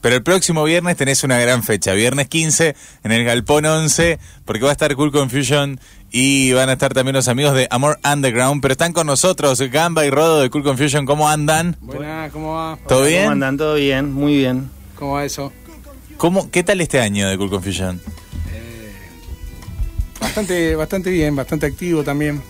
Pero el próximo viernes tenés una gran fecha, viernes 15 en el Galpón 11, porque va a estar Cool Confusion y van a estar también los amigos de Amor Underground, pero están con nosotros Gamba y Rodo de Cool Confusion, ¿cómo andan? Buenas, ¿cómo va? ¿Todo ¿Cómo bien? andan? ¿Todo bien? Muy bien. ¿Cómo va eso? ¿Cómo, ¿Qué tal este año de Cool Confusion? Bastante, bastante bien, bastante activo también.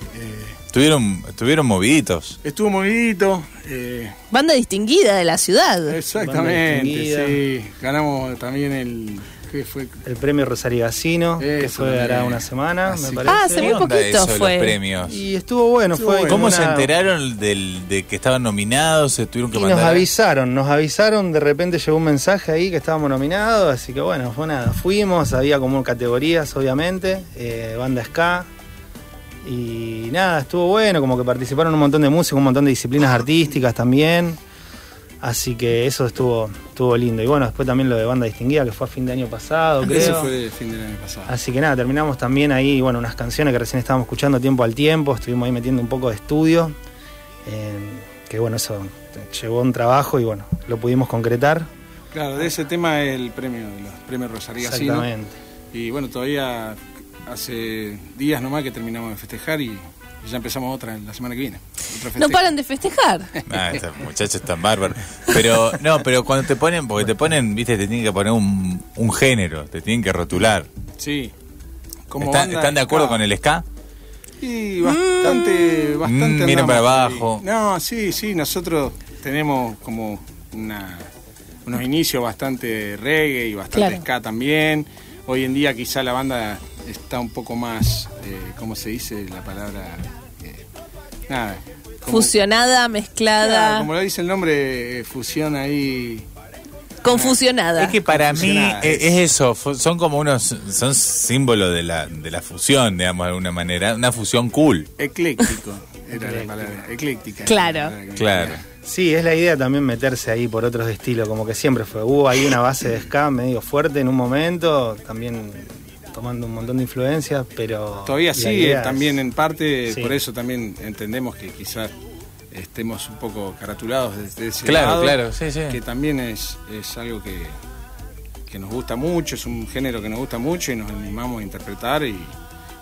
Estuvieron, estuvieron moviditos. estuvo movidito. eh, Banda distinguida de la ciudad. exactamente, sí. Ganamos también el. ¿Qué fue? El premio Rosario Gacino, que Eso fue hará una semana, Así me que- parece. Ah, hace muy ¿Qué onda poquito eso fue. los premios? Y estuvo bueno, Estuvo fue bueno. ¿Cómo una- se enteraron del, de que estaban nominados? ¿Se tuvieron que Y nos avisaron, nos avisaron, de repente llegó un mensaje ahí que estábamos nominados, así que bueno, fue nada, fuimos, había como categorías obviamente, eh, banda ska, y nada, estuvo bueno, como que participaron un montón de músicos, un montón de disciplinas artísticas también, así que eso estuvo, estuvo lindo. Y bueno, después también lo de banda distinguida, que fue a fin de año pasado, creo. Eso fue fin del año pasado. Así que nada, terminamos también ahí, bueno, unas canciones que recién estábamos escuchando tiempo al tiempo, estuvimos ahí metiendo un poco de estudio, eh, que bueno, eso llevó un trabajo y bueno, lo pudimos concretar. Claro, de ese tema es el premio los premios Rosario. Exactamente. Y bueno, todavía hace días nomás que terminamos de festejar y, ya empezamos otra la semana que viene. No paran de festejar. Ah, estos muchachos están bárbaros. Pero, no, pero cuando te ponen, porque te ponen, viste, te tienen que poner un, un género, te tienen que rotular. Sí. Como ¿Están, banda están de acuerdo ska. con el ska? Y bastante, bastante. Mm, miren para abajo. No, sí, sí, nosotros tenemos como una, unos inicios bastante reggae y bastante Claro. ska también. Hoy en día quizá la banda está un poco más, eh, ¿cómo se dice la palabra? Eh, nada. como- Fusionada, mezclada, como lo dice el nombre, eh, fusión ahí. confusionada. Es que para mí Confusionada, es, es. es eso, son como unos, son símbolos de la, de la fusión, digamos, de alguna manera, una fusión cool. Ecléctico, era la palabra. Ecléctica. Claro. palabra Claro. Sí, es la idea también meterse ahí por otros estilos, como que siempre fue. Hubo ahí una base de ska medio fuerte en un momento, también tomando un montón de influencias, pero... Todavía sigue, es- también en parte, Sí. por eso también entendemos que quizás estemos un poco caratulados desde ese Claro, lado, claro, sí, sí. que también es, es algo que, que nos gusta mucho, es un género que nos gusta mucho y nos animamos a interpretar y,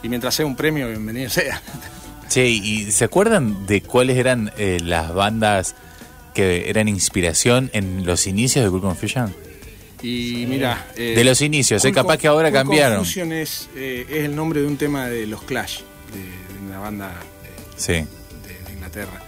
y mientras sea un premio, bienvenido sea. Che, ¿y se acuerdan de cuáles eran eh, las bandas que eran inspiración en los inicios de Cool Confusion? Y mira... eh, De los inicios, eh, Cool capaz que ahora cambiaron. Confusion es, eh, es el nombre de un tema de los Clash, de, de una banda eh, Sí. de, de Inglaterra.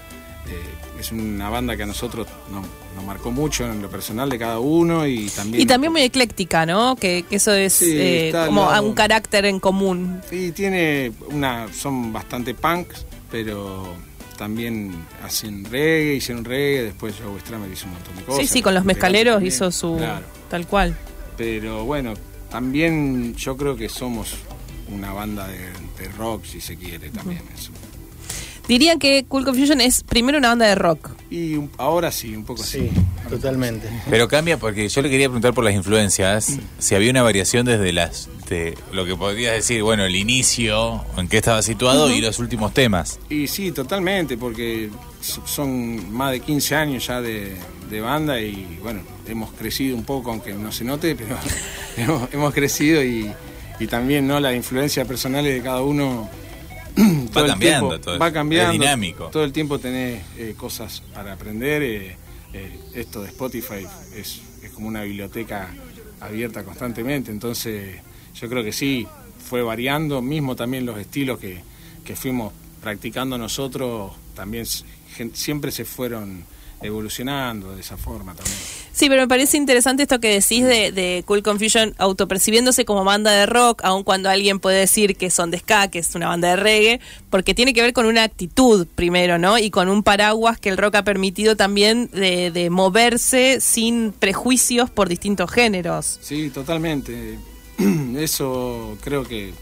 Eh, es una banda que a nosotros nos, nos marcó mucho en lo personal de cada uno y también... Y también muy ecléctica, ¿no? Que, que eso es Sí, eh, como lado. un carácter en común. Sí, tiene una... son bastante punks, pero también hacen reggae, hicieron reggae, después Joe Stramer hizo un montón de cosas. sí, sí, con los mezcaleros También, hizo su... Claro. Tal cual. Pero bueno, también yo creo que somos una banda de, de rock, si se quiere, también. eso. Dirían que Cool Confusion es primero una banda de rock. Y un- ahora sí, un poco Sí, así. totalmente. Pero cambia porque yo le quería preguntar por las influencias, si había una variación desde las de lo que podrías decir, bueno, el inicio, en qué estaba situado y los últimos temas. Y sí, totalmente, porque son más de 15 años ya de, de banda y bueno, hemos crecido un poco, aunque no se note, pero hemos, hemos crecido y, y también no las influencias personales de cada uno. el cambiando, tiempo todo va es cambiando. dinámico. Todo el tiempo tenés eh, cosas para aprender. eh, eh, esto de Spotify es, es como una biblioteca abierta constantemente, entonces yo creo que sí, fue variando, mismo también los estilos que, que fuimos practicando nosotros, también siempre se fueron evolucionando de esa forma también. Sí, pero me parece interesante esto que decís de, de Cool Confusion autopercibiéndose como banda de rock, aun cuando alguien puede decir que son de ska, que es una banda de reggae, porque tiene que ver con una actitud primero, ¿no? Y con un paraguas que el rock ha permitido también de, de moverse sin prejuicios por distintos géneros. Sí, totalmente. Eso creo que,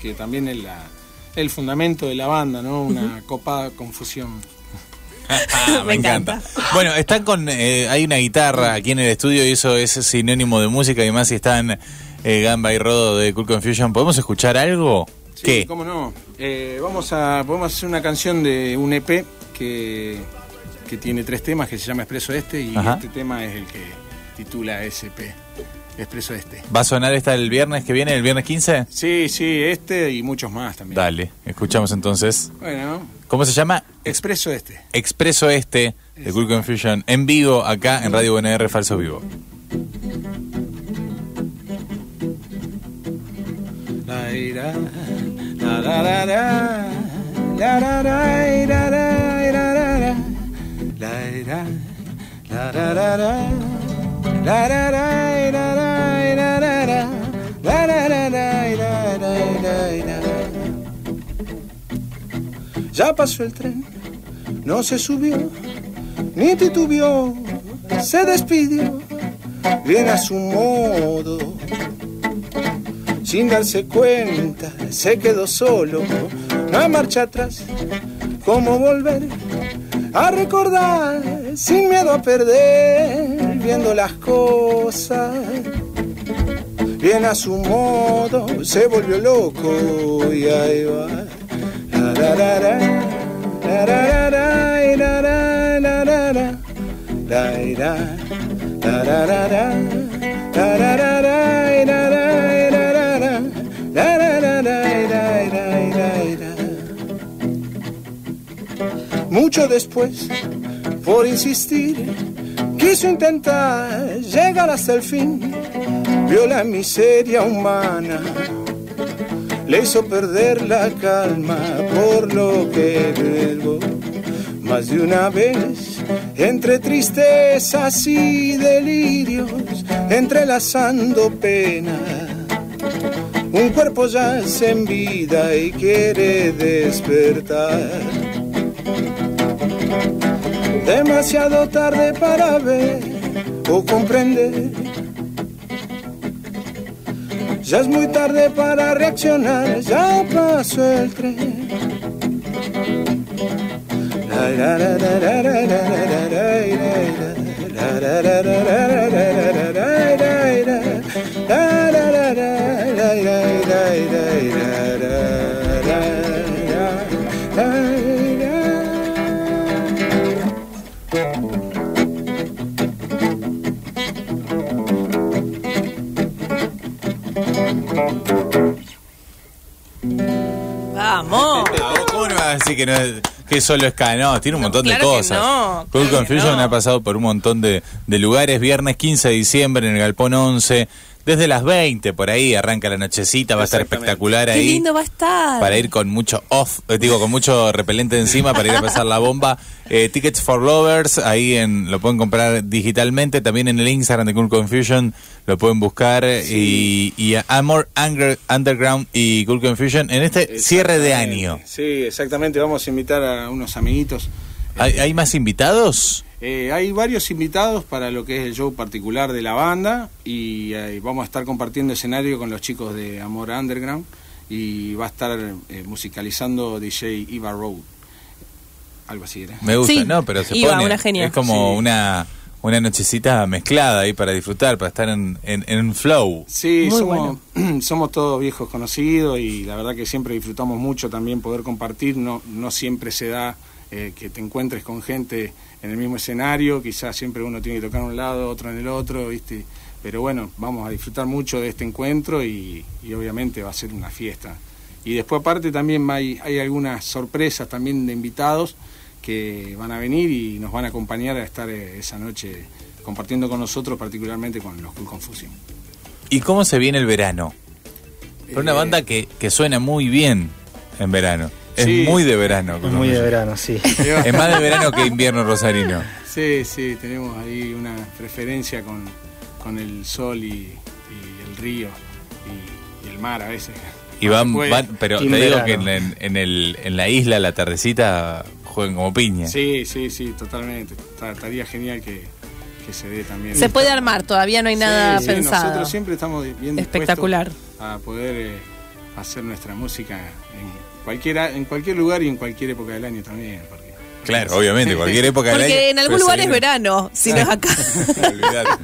que también es la, el fundamento de la banda, ¿no? Una copada confusión. Me, Me encanta. encanta. Bueno, están con. eh, hay una guitarra aquí en el estudio y eso es sinónimo de música. Y más si están eh, Gamba y Rodo de Cool Confusion. ¿Podemos escuchar algo? Sí, ¿Qué? cómo no. Eh, vamos a podemos hacer una canción de un EP que, que tiene tres temas que se llama Expreso Este y Ajá. este tema es el que titula SP, Expreso Este. ¿Va a sonar esta el viernes que viene, el viernes 15? Sí, sí, este y muchos más también. Dale, escuchamos entonces. Bueno, ¿Cómo se llama? Expreso Este. Expreso Este de Cool Confusion en vivo acá en Radio UNR Falso Vivo. Ya pasó el tren, no se subió, ni titubeó, se despidió, bien a su modo sin darse cuenta, se quedó solo, no hay marcha atrás, cómo volver a recordar, sin miedo a perder, viendo las cosas, bien a su modo, se volvió loco y ahí va. Mucho después, por insistir, quiso intentar llegar hasta el fin, vio la miseria humana, le hizo perder la calma por lo que luego, más de una vez, entre tristezas y delirios, entrelazando pena. Un cuerpo yace en vida y quiere despertar. Demasiado tarde para ver o comprender. Ya es muy tarde para reaccionar, ya pasó el tren. Vamos. ¿Cómo no vas a decir que, no es, que solo es K? No, tiene un montón de Claro que cosas. no, Cool claro Confusion no. ha pasado por un montón de, de lugares. Viernes 15 de diciembre en el Galpón 11. Desde las 20 por ahí arranca la nochecita. Va a estar espectacular Qué ahí. lindo va a estar. Para ir con mucho off, eh, digo, con mucho repelente encima para ir a pasar la bomba. Eh, Tickets for Lovers, ahí en, lo pueden comprar digitalmente. También en el Instagram de Cool Confusion lo pueden buscar. Y, y a Amor Anger- Underground y Cool Confusion en este cierre de año. Sí, exactamente. Vamos a invitar a unos amiguitos. ¿Hay, hay más invitados? Eh, hay varios invitados para lo que es el show particular de la banda y eh, vamos a estar compartiendo escenario con los chicos de Amor Underground y va a estar eh, musicalizando DJ Eva Road. Algo así era. Me gusta, Sí, no, pero se Iba, pone. una genia. Es como Sí. una, una nochecita mezclada ahí para disfrutar, para estar en, en, en flow. Sí, Muy somos, somos todos viejos conocidos y la verdad que siempre disfrutamos mucho también poder compartir. No, no siempre se da eh, que te encuentres con gente en el mismo escenario, quizás siempre uno tiene que tocar un lado, otro en el otro, ¿viste? Pero bueno, vamos a disfrutar mucho de este encuentro y, y obviamente va a ser una fiesta. Y después aparte también hay, hay algunas sorpresas también de invitados que van a venir y nos van a acompañar a estar eh, esa noche compartiendo con nosotros, particularmente con los Cool Confusion. ¿Y cómo se viene el verano? Por una Eh, banda que, que suena muy bien en verano. Es Sí. muy de verano. Es muy de verano, sí. Es más de verano que invierno rosarino. Sí, sí, tenemos ahí una preferencia con, con el sol y, y el río y, y el mar a veces. Y van, van- pero te digo verano. que en, en- en el, en la isla, la tardecita, juegan como piña. Sí, sí, sí, totalmente. Ta- Estaría genial que, que se dé también. Se puede armar, todavía no hay nada Sí, pensado. nosotros siempre estamos bien dispuestos Espectacular. a poder eh, hacer nuestra música en cualquier, en cualquier lugar y en cualquier época del año también. Porque, Claro, obviamente, cualquier época del año. Porque en algún pero lugar es verano, si no es acá.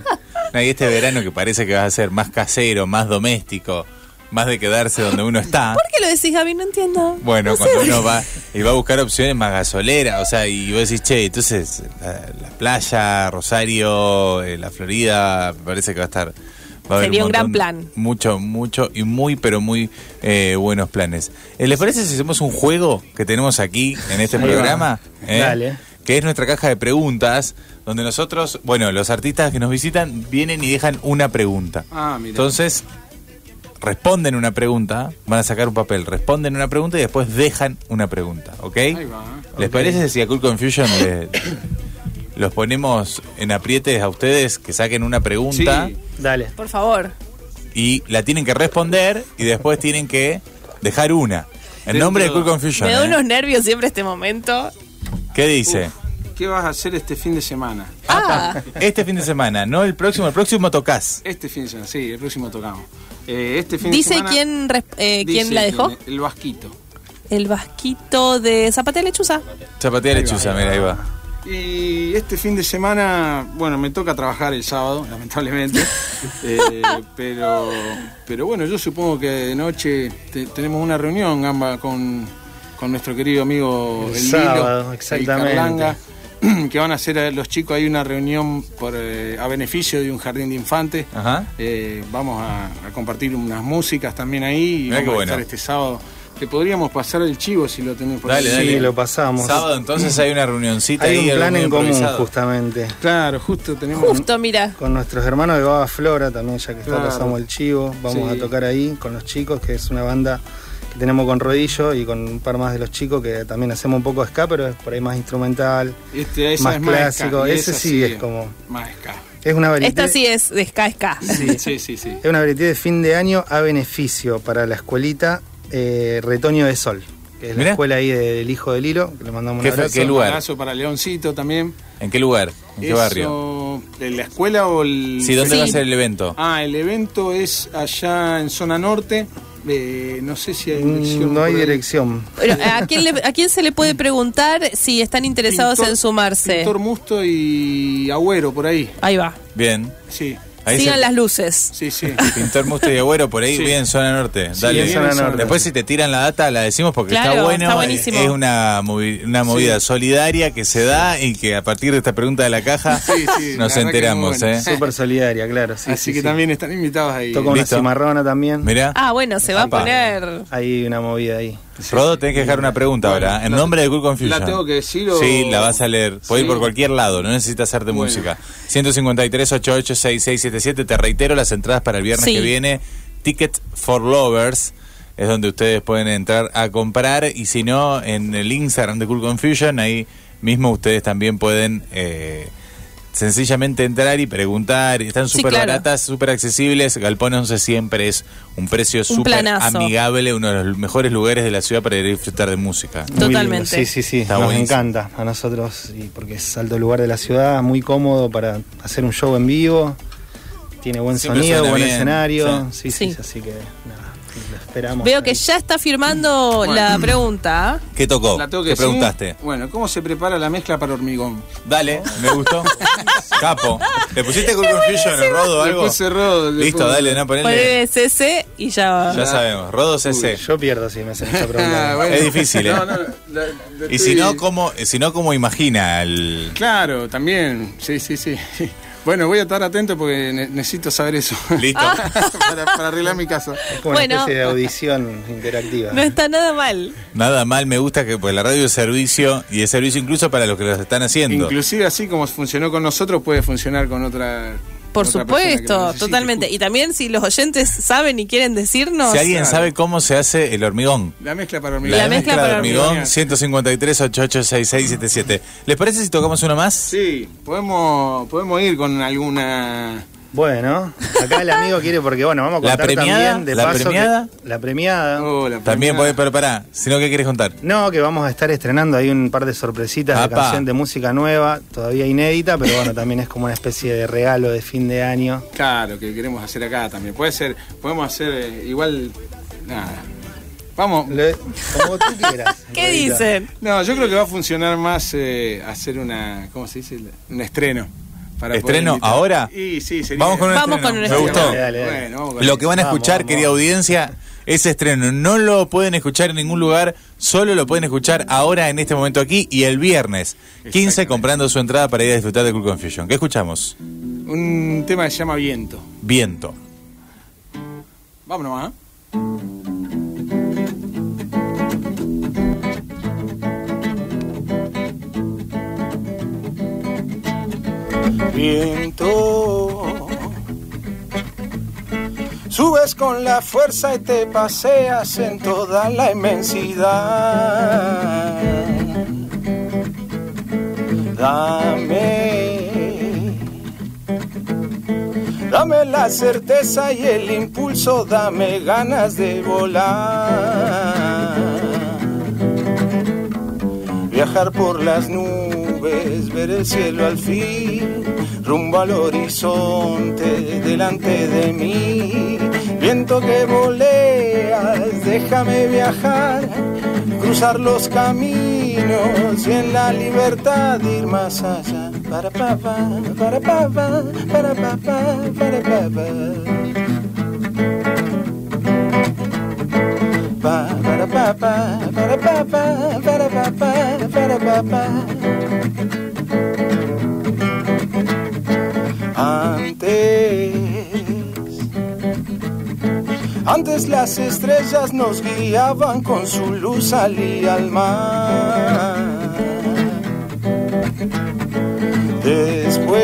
No, y este verano que parece que va a ser más casero, más doméstico, más de quedarse donde uno está. ¿Por qué lo decís, Gaby? No entiendo. Bueno, No sé. cuando uno va y va a buscar opciones más gasoleras, o sea, y vos decís, che, entonces la, la playa, Rosario, eh, la Florida, me parece que va a estar... Va a haber Sería un gran plan. Mucho, mucho y muy, pero muy eh, buenos planes. Eh, ¿Les parece si hacemos un juego que tenemos aquí en este programa? Eh, Dale. Que es nuestra caja de preguntas, donde nosotros, bueno, los artistas que nos visitan vienen y dejan una pregunta. Ah, mira. Entonces, responden una pregunta, van a sacar un papel, responden una pregunta y después dejan una pregunta, ¿ok? Ahí va. ¿Les parece si a Cool Confusion le- los ponemos en aprietes a ustedes que saquen una pregunta Sí. Dale. Por favor. y la tienen que responder y después tienen que dejar una? En nombre de Cool Confusion. Me da ¿eh? unos nervios siempre este momento. ¿Qué dice? ¿Qué vas a hacer este fin de semana? Ah, Este fin de semana, no el próximo, el próximo tocas. Este fin de semana, sí, el próximo tocamos. Eh, este fin dice de semana. quién, res- eh, quién dice la dejó. quién, El Vasquito. El vasquito de Zapatea Lechuza. Chapatea lechuza, mira, ahí va. Y este fin de semana, bueno, me toca trabajar el sábado, lamentablemente. Eh, pero, pero bueno, yo supongo que de noche te- tenemos una reunión, Gamba, con, con nuestro querido amigo El El, sábado, Lilo, el exactamente. Carlanga, que van a hacer los chicos ahí una reunión por, eh, a beneficio de un jardín de infantes. Ajá. Eh, vamos a, a compartir unas músicas también ahí y Mirá vamos a bueno. estar este sábado. Te podríamos pasar el chivo si lo tenés por Dale, ahí. dale. Sí, lo pasamos. Sábado entonces hay una reunioncita Hay ahí, un plan en común, justamente. Claro, justo tenemos Justo, mira. Con nuestros hermanos de Baba Flora también, ya que está Claro. pasamos el chivo. Vamos Sí. a tocar ahí con los chicos, que es una banda que tenemos con Rodillo y con un par más de los chicos que también hacemos un poco de ska, pero es por ahí más instrumental. Este, esa Más es clásico, ska, y ese sí es como- Más ska. Es una variedad. Esta sí es de Ska Ska. Sí, sí, sí. sí. Es una variedad de fin de año a beneficio para la escuelita eh, Retoño de Sol, que es Mirá. la escuela ahí del hijo del hilo, que le mandamos un ¿Qué fe- abrazo. qué lugar? Un abrazo para Leoncito también. ¿En qué lugar? ¿En qué Eso, barrio? ¿En la escuela o el...? Sí, ¿dónde Sí. va a ser el evento? Ah, el evento es allá en zona norte. Eh, no sé si hay dirección. Mm, No hay dirección. ¿a, quién le- ¿A quién se le puede preguntar si están interesados Pintor- en sumarse? Pintor Musto y Agüero, por ahí. Ahí va. Bien. Sí, Ahí Sigan se- las luces. sí, sí. Pintor Musto y Agüero, por ahí, Sí. bien, zona norte. Sí, Dale. en zona norte. Después si te tiran la data la decimos porque Claro, está bueno. está buenísimo. Es una, movi- una movida Sí. solidaria que se da y que a partir de esta pregunta de la caja Sí, sí, nos la enteramos. bueno. ¿eh? Súper solidaria, claro. Sí, Así sí, que sí. también están invitados ahí. Toca una cimarrona también. Mirá. Ah, bueno, se va a poner. Hay una movida ahí. Rodo, tenés que dejar una pregunta Bueno, ahora. En la- nombre de Cool Confusion. ¿la tengo que decir o- Sí, la vas a leer. Puedes ir por cualquier lado, no necesitas hacerte Bueno. música. 153 88 6677 Te reitero las entradas para el viernes Sí. que viene. Ticket for Lovers. Es donde ustedes pueden entrar a comprar. Y si no, en el Instagram de Cool Confusion, ahí mismo ustedes también pueden. eh, Sencillamente entrar y preguntar, están Sí, súper claro. baratas, súper accesibles. Galpón 11 siempre es un precio súper amigable, uno de los mejores lugares de la ciudad para ir a disfrutar de música. Muy Totalmente. lindo. Sí, sí, sí. Está Nos buenísimo. encanta a nosotros y porque es alto lugar de la ciudad, muy cómodo para hacer un show en vivo. Tiene buen Siempre sonido, buen bien, escenario. Sí, sí, Sí. así que nada, lo esperamos. Veo ahí. que ya está firmando Bueno. la pregunta. ¿Qué tocó? La tengo que ¿Qué preguntaste? Bueno, ¿cómo se prepara la mezcla para hormigón? Dale, me gustó. Capo. ¿Le pusiste Cool Confusion en Rodo o Le algo? puse Rodo, le Listo, puse- dale, no, ponele. Ponele CC y ya va. Ya sabemos, Rodo CC. Yo pierdo si me hacen esta Ah, pregunta. bueno. Es difícil, ¿eh? No, no, la- la Y si no, ¿cómo, si no, ¿cómo imagina el...? Claro, también. Sí, sí, sí. Bueno, voy a estar atento porque ne- necesito saber eso. Listo. para, para arreglar mi casa. Es como una especie de audición interactiva. No está nada mal. Nada mal, me gusta que pues la radio es servicio y es servicio incluso para los que lo están haciendo. Inclusive así como funcionó con nosotros, puede funcionar con otra. Por supuesto, totalmente. Y también si los oyentes saben y quieren decirnos. Si alguien Claro. sabe cómo se hace el hormigón. La mezcla para hormigón. La mezcla para hormigón, 153 886677 ¿Les parece si tocamos uno más? Sí, podemos, podemos ir con alguna. Bueno, acá el amigo quiere porque bueno, vamos a ¿La contar premiada? también de ¿La paso que- premiada? la premiada. Oh, la También pero pará, si no, ¿qué quieres contar? No, que vamos a estar estrenando ahí un par de sorpresitas de Apa. canción de música nueva, todavía inédita, pero bueno, también es como una especie de regalo de fin de año. Claro, que queremos hacer acá también. Puede ser, podemos hacer eh, igual. Nada. Vamos. Como tú quieras. ¿Qué dicen? No, yo creo que va a funcionar más eh, hacer una. ¿Cómo se dice? Un estreno. Para ¿Estreno ahora? Y sí, sería. Vamos con un Vamos estreno. con un Me gustó. Dale, dale, dale. Bueno, vamos con Lo que van a Vamos, escuchar, vamos. querida audiencia, ese estreno. No lo pueden escuchar en ningún lugar, solo lo pueden escuchar ahora en este momento aquí y el viernes 15 comprando su entrada para ir a disfrutar de Cool Confusion. ¿Qué escuchamos? Un tema que se llama Viento. Viento. Vámonos, ¿ah? Viento. Subes con la fuerza y te paseas en toda la inmensidad. Dame, dame la certeza y el impulso, dame ganas de volar. Viajar por las nubes, ver el cielo al fin, rumbo al horizonte delante de mí. Viento que voleas, déjame viajar, cruzar los caminos y en la libertad ir más allá. Para papá, para papá, para papá, para papá. Pa, para papá, para papá, para papá, para papá. Antes, antes las estrellas nos guiaban con su luz salía al mar. Después,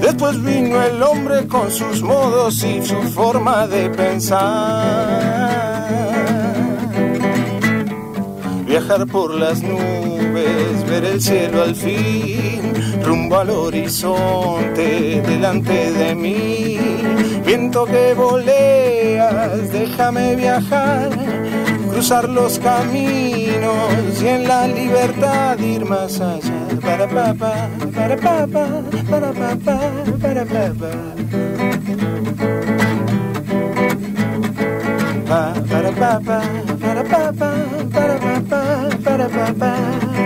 después vino el hombre con sus modos y su forma de pensar. Viajar por las nubes, ver el cielo al fin, rumbo al horizonte delante de mí. Viento que voleas, déjame viajar, cruzar los caminos y en la libertad ir más allá. Para papá, para papá, para papá, para papá. Pa, para papá, para papá, para papá, para papá.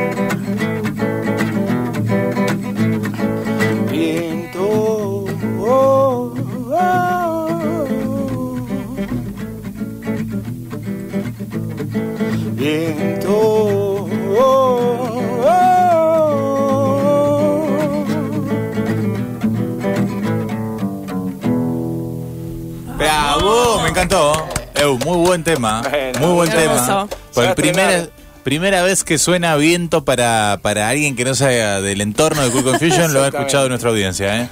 Encantó. Eu, muy buen tema. Bueno, muy buen tema. Por primera, primera vez que suena viento para, para alguien que no sea del entorno de Cool Confusion, lo ha escuchado nuestra audiencia. ¿eh?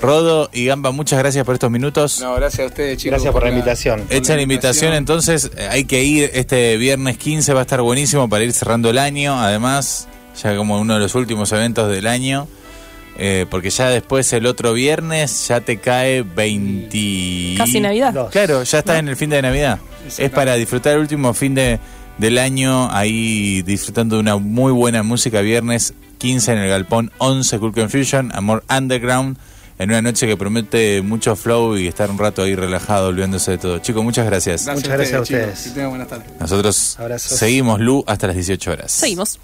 Rodo y Gamba, muchas gracias por estos minutos. No, gracias a ustedes, chicos. Gracias por la invitación. Hecha la invitación, entonces eh, hay que ir este viernes 15, va a estar buenísimo para ir cerrando el año, además, ya como uno de los últimos eventos del año, eh, porque ya después el otro viernes ya te cae 20... Casi Navidad. Dos. Claro, ya está en el fin de Navidad. Es para disfrutar el último fin de, del año, ahí disfrutando de una muy buena música viernes 15 en el Galpón 11 Cool Confusion, Amor Underground, en una noche que promete mucho flow y estar un rato ahí relajado, olvidándose de todo. Chicos, muchas gracias. Muchas gracias a chicos. ustedes. Que tengan buenas tardes. Nosotros Abrazos. seguimos Lu hasta las 18 horas. Seguimos.